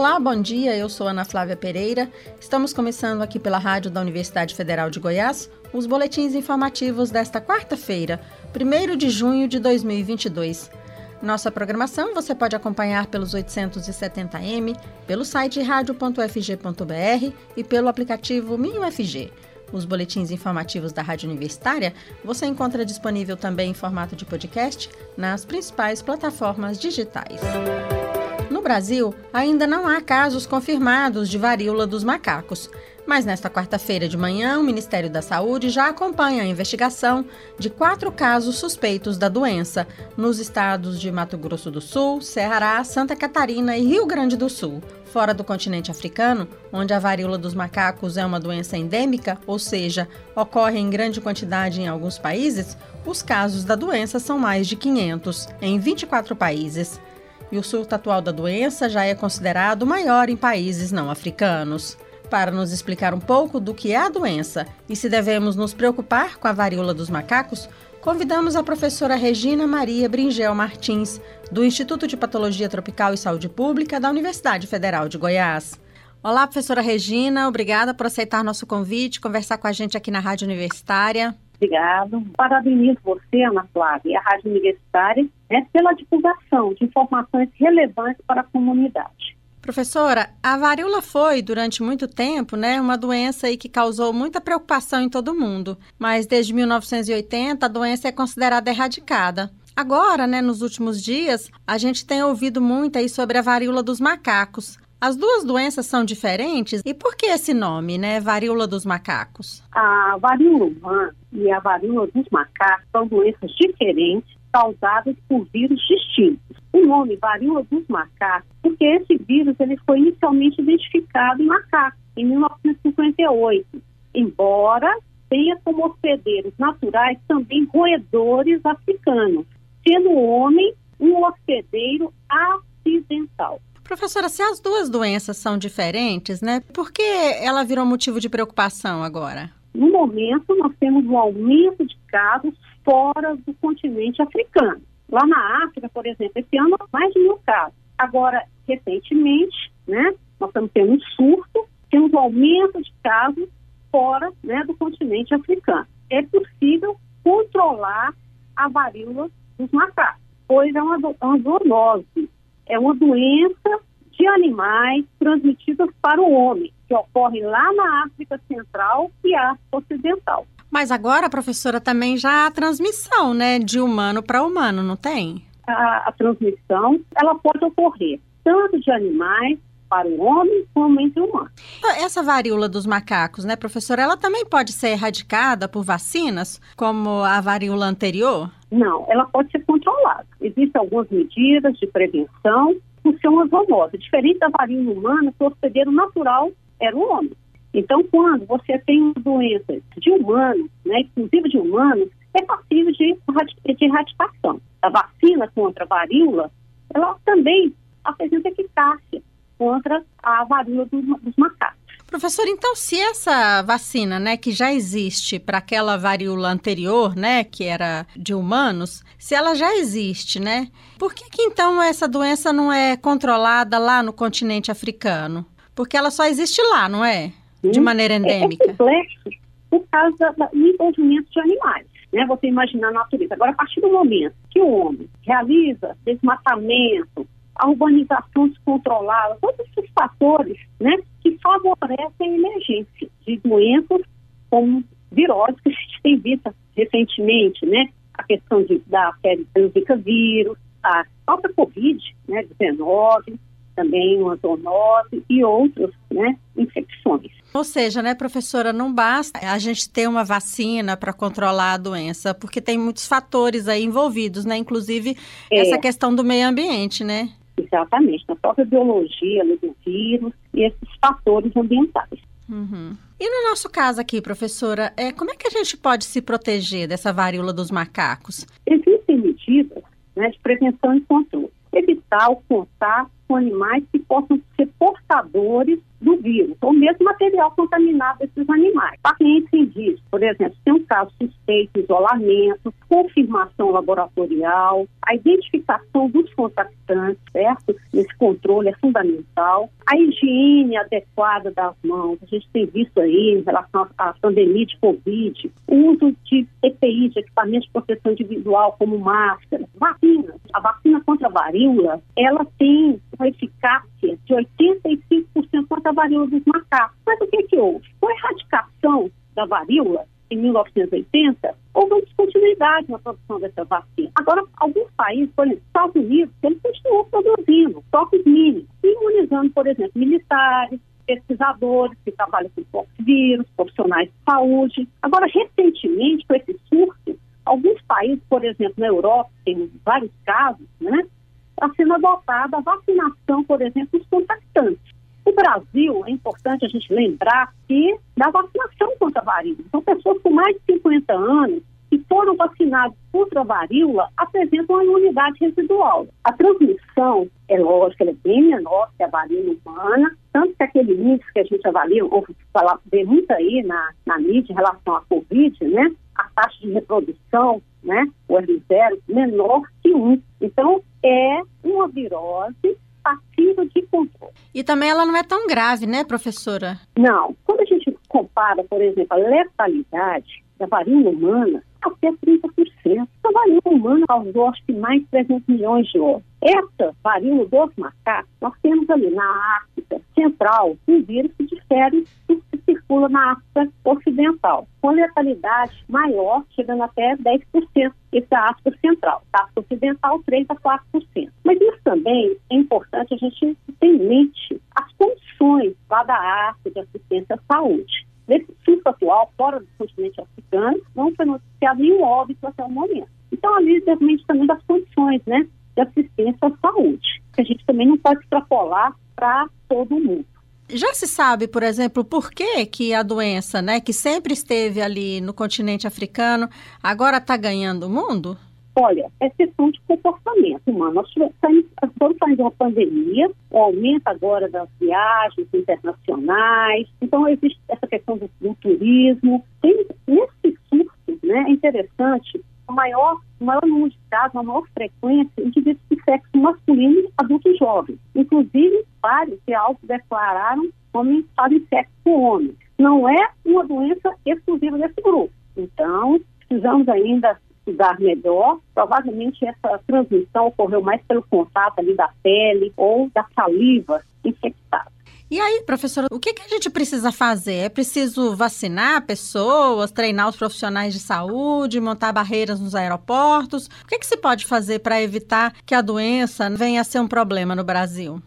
Olá, bom dia. Eu sou Ana Flávia Pereira. Estamos começando aqui pela Rádio da Universidade Federal de Goiás os boletins informativos desta quarta-feira, 1 de junho de 2022. Nossa programação você pode acompanhar pelos 870m, pelo site radio.fg.br e pelo aplicativo MinUFG. Os boletins informativos da Rádio Universitária você encontra disponível também em formato de podcast nas principais plataformas digitais. No Brasil, ainda não há casos confirmados de varíola dos macacos. Mas nesta quarta-feira de manhã, o Ministério da Saúde já acompanha a investigação de quatro casos suspeitos da doença nos estados de Mato Grosso do Sul, Ceará, Santa Catarina e Rio Grande do Sul. Fora do continente africano, onde a varíola dos macacos é uma doença endêmica, ou seja, ocorre em grande quantidade em alguns países, os casos da doença são mais de 500, em 24 países. E o surto atual da doença já é considerado maior em países não africanos. Para nos explicar um pouco do que é a doença e se devemos nos preocupar com a varíola dos macacos, convidamos a professora Regina Maria Bringel Martins, do Instituto de Patologia Tropical e Saúde Pública da Universidade Federal de Goiás. Olá, professora Regina, obrigada por aceitar nosso convite, conversar com a gente aqui na Rádio Universitária. Obrigado. Parabenizo você, Ana Flávia, e a Rádio Universitária né, pela divulgação de informações relevantes para a comunidade. Professora, a varíola foi, durante muito tempo, né, uma doença aí que causou muita preocupação em todo mundo. Mas desde 1980, a doença é considerada erradicada. Agora, né, nos últimos dias, a gente tem ouvido muito aí sobre a varíola dos macacos. As duas doenças são diferentes e por que esse nome, né, varíola dos macacos? A varíola humana e a varíola dos macacos são doenças diferentes causadas por vírus distintos. O nome varíola dos macacos, porque esse vírus ele foi inicialmente identificado em macacos, em 1958, embora tenha como hospedeiros naturais também roedores africanos, sendo o homem um hospedeiro acidental. Professora, se as duas doenças são diferentes, né, por que ela virou motivo de preocupação agora? No momento, nós temos um aumento de casos fora do continente africano. Lá na África, por exemplo, esse ano, mais de mil casos. Agora, recentemente, né, nós estamos tendo um surto, temos um aumento de casos fora né, do continente africano. É possível controlar a varíola dos macacos, pois é uma, uma zoonose, é uma doença de animais transmitidas para o homem, que ocorre lá na África Central e África Ocidental. Mas agora, professora, também já há transmissão, né, de humano para humano, não tem? A, a, transmissão, ela pode ocorrer tanto de animais para o homem como entre humanos. Essa varíola dos macacos, né, professora, ela também pode ser erradicada por vacinas, como a varíola anterior? Não, ela pode ser controlada. Existem algumas medidas de prevenção uma zoonose. Diferente da varíola humana, que o hospedeiro natural era o homem. Então, quando você tem uma doença de humano, né, inclusive de humanos, é passível de, de erradicação. A vacina contra a varíola, ela também apresenta eficácia contra a varíola dos macacos. Professor, então se essa vacina, né, que já existe para aquela varíola anterior, né, que era de humanos, se ela já existe, né, por que que então essa doença não é controlada lá no continente africano? Porque ela só existe lá, não é? de maneira endêmica? É, é complexo por causa do envolvimento de animais. Né? Você imagina a natureza. Agora, a partir do momento que o homem realiza desmatamento, a urbanização descontrolada, todos esses fatores né, que favorecem a emergência de doenças como viroses que a gente tem visto recentemente, né? A questão de, da Zika vírus, a própria Covid, né, 19, também uma zoonose e outras né, infecções. Ou seja, né, professora, não basta a gente ter uma vacina para controlar a doença, porque tem muitos fatores aí envolvidos, né? Inclusive é. essa questão do meio ambiente, né? Exatamente, na própria biologia do vírus e esses fatores ambientais. Uhum. E no nosso caso aqui, professora, é, como é que a gente pode se proteger dessa varíola dos macacos? Existem medidas né, de prevenção e controle. Evitar o contato com animais que possam ser portadores do vírus, ou mesmo material contaminado desses animais. Pacientes indígenas, por exemplo, tem um caso suspeito, isolamento, confirmação laboratorial, a identificação dos contactantes, certo? Esse controle é fundamental. A higiene adequada das mãos, a gente tem visto aí em relação à pandemia de Covid, o uso de EPI, de equipamentos de proteção individual, como máscara, vacinas. A vacina contra a varíola, ela tem uma eficácia de 85% contra a varíola dos macacos. Mas o que, que houve? Com a erradicação da varíola, em 1980, houve uma descontinuidade na produção dessa vacina. Agora, alguns países, por exemplo, Estados Unidos, eles continuam produzindo toques mínimos, imunizando, por exemplo, militares, pesquisadores que trabalham com vírus, profissionais de saúde. Agora, recentemente, com esse surto, alguns países, por exemplo, na Europa, tem vários casos, né? Está sendo adotada a vacinação, por exemplo, dos contactantes. O Brasil, é importante a gente lembrar que da vacinação contra a varíola. Então, pessoas com mais de 50 anos que foram vacinadas contra a varíola apresentam uma imunidade residual. A transmissão, é lógico, é bem menor que a varíola humana, tanto que aquele índice que a gente avalia, ou falar, vê muito aí na, na mídia em relação à Covid, né? A taxa de reprodução, né? O R0, menor que 1. Então, é uma virose passiva de controle. E também ela não é tão grave, né, professora? Não. Quando a gente compara, por exemplo, a letalidade da varíola humana, até 30%. A varíola humana causou, acho que, mais de 300 milhões de óbitos. Essa varíola dos macacos, nós temos ali na África Central um vírus que difere do circula na África Ocidental, com letalidade maior, chegando até 10%. Esse é a África Central. A África Ocidental, 3 a 4%. Mas isso também é importante a gente ter em mente as condições lá da África de assistência à saúde. Nesse surto atual, fora do continente africano, não foi noticiado nenhum óbito até o momento. Então, ali depende também das condições né, de assistência à saúde, que a gente também não pode extrapolar para todo mundo. Já se sabe, por exemplo, por que, que a doença, né, que sempre esteve ali no continente africano, agora está ganhando o mundo? Olha, é questão de comportamento humano. Nós estamos saindo de uma pandemia, o aumento agora das viagens internacionais, então existe essa questão do, do turismo. Tem, nesse surto, né, é interessante, o maior, o maior número de casos, a maior frequência, indivíduos de sexo masculino e adultos jovens. Inclusive, vários que autodeclararam homens sexo com homens. Não é uma doença exclusiva desse grupo. Então, precisamos ainda estudar melhor. Provavelmente essa transmissão ocorreu mais pelo contato ali da pele ou da saliva infectada. E aí, professora, o que, que a gente precisa fazer? É preciso vacinar pessoas, treinar os profissionais de saúde, montar barreiras nos aeroportos? O que, que se pode fazer para evitar que a doença venha a ser um problema no Brasil?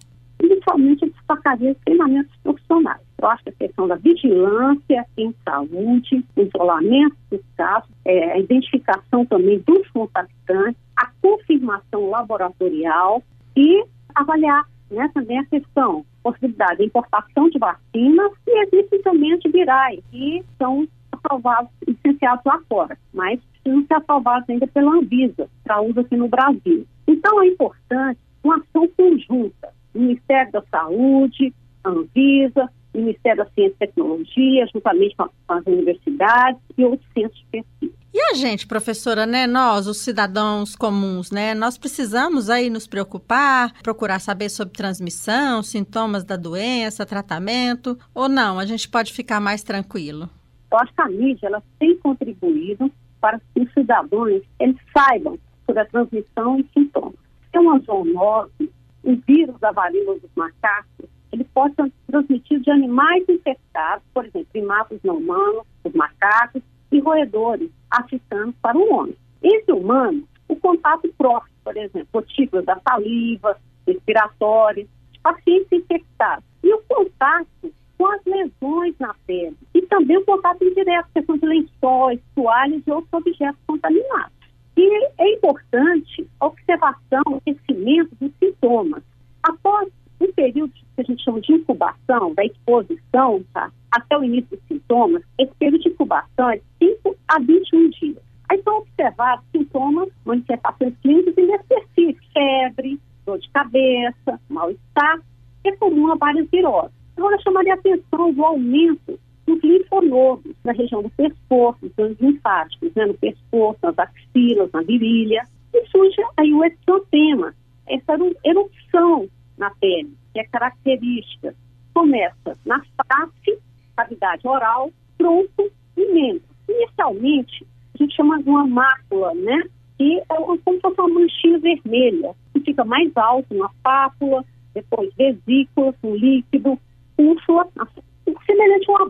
Os treinamentos profissionais. Eu acho que a questão da vigilância em saúde, isolamento dos casos, é, a identificação também dos contactantes, a confirmação laboratorial e avaliar né, também a questão, possibilidade de importação de vacinas e existem também antivirais que são aprovados, licenciados lá fora, mas precisam ser aprovados ainda pela Anvisa para uso aqui no Brasil. Então é importante uma ação conjunta, Ministério da Saúde, Anvisa, Ministério da Ciência e Tecnologia, juntamente com as universidades e outros centros de pesquisa. E a gente, professora, né, nós, os cidadãos comuns, né, nós precisamos aí nos preocupar, procurar saber sobre transmissão, sintomas da doença, tratamento, ou não, a gente pode ficar mais tranquilo? Eu acho que a mídia, ela tem contribuído para que os cidadãos, eles saibam sobre a transmissão e sintomas. Tem uma zoonose, o vírus da varíola dos macacos, ele pode ser transmitido de animais infectados, por exemplo, primatas não humanos, os macacos, e roedores africanos para o homem. Entre humanos, o contato próximo, por exemplo, gotículas da saliva, respiratórias, de pacientes infectados. E o contato com as lesões na pele. E também o contato indireto, questão de lençóis, toalhas e outros objetos contaminados. E é importante a observação, o conhecimento dos sintomas. Após um período que a gente chama de incubação, da exposição, tá? até o início dos sintomas, esse período de incubação é 5 a 21 dias. Aí são observados sintomas, manifestações clínicas inespecíficas, febre, dor de cabeça, mal-estar, que é comum a várias viroses. Agora, chamaria a atenção do aumento dos linfonodos na região do pescoço, dos ganhos linfáticos, né, no pescoço, nas axilas, na virilha, e surge aí o exantema, essa erupção na pele, que é característica. Começa na face, cavidade oral, tronco e membro. Inicialmente, a gente chama de uma mácula, né? Que é como se fosse uma manchinha vermelha, que fica mais alto na pápula, depois vesícula com líquido, úrsula, semelhante a uma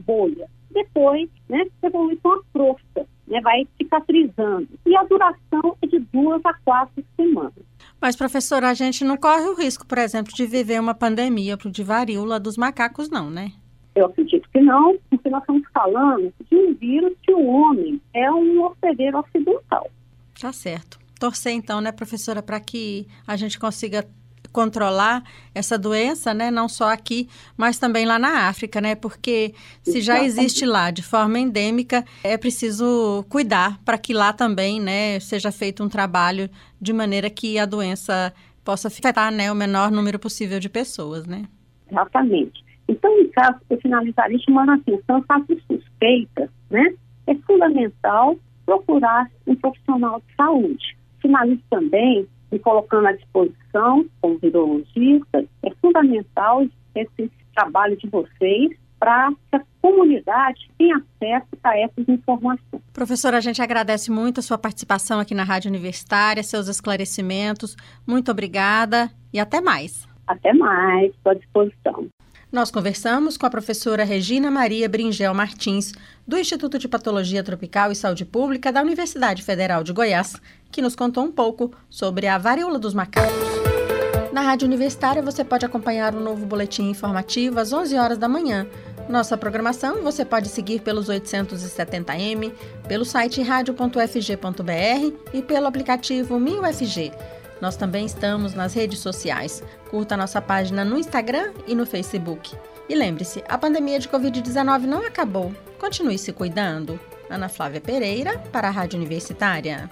bolha. Depois, né, evolui com a crosta, né, vai cicatrizando. E a duração é de duas a quatro semanas. Mas, professora, a gente não corre o risco, por exemplo, de viver uma pandemia de varíola dos macacos, não, né? Eu acredito que não, porque nós estamos falando de um vírus que o homem é um hospedeiro ocidental. Tá certo. Torcer então, né, professora, para que a gente consiga controlar essa doença, né, não só aqui, mas também lá na África, né? Porque se já existe lá de forma endêmica, é preciso cuidar para que lá também, né, seja feito um trabalho de maneira que a doença possa afetar, né, o menor número possível de pessoas, né? Exatamente. Então, em caso, eu finalizaria chamando a atenção, casos suspeitas, né? É fundamental procurar um profissional de saúde. Finalizo também me colocando à disposição como virologista. É fundamental esse trabalho de vocês para que a comunidade tenha acesso a essas informações. Professora, a gente agradece muito a sua participação aqui na Rádio Universitária, seus esclarecimentos. Muito obrigada e até mais. Até mais, estou à disposição. Nós conversamos com a professora Regina Maria Bringel Martins, do Instituto de Patologia Tropical e Saúde Pública da Universidade Federal de Goiás, que nos contou um pouco sobre a varíola dos macacos. Na Rádio Universitária você pode acompanhar um novo boletim informativo às 11 horas da manhã. Nossa programação você pode seguir pelos 870m, pelo site radio.fg.br e pelo aplicativo MinUFG. Nós também estamos nas redes sociais. Curta nossa página no Instagram e no Facebook. E lembre-se, a pandemia de Covid-19 não acabou. Continue se cuidando. Ana Flávia Pereira, para a Rádio Universitária.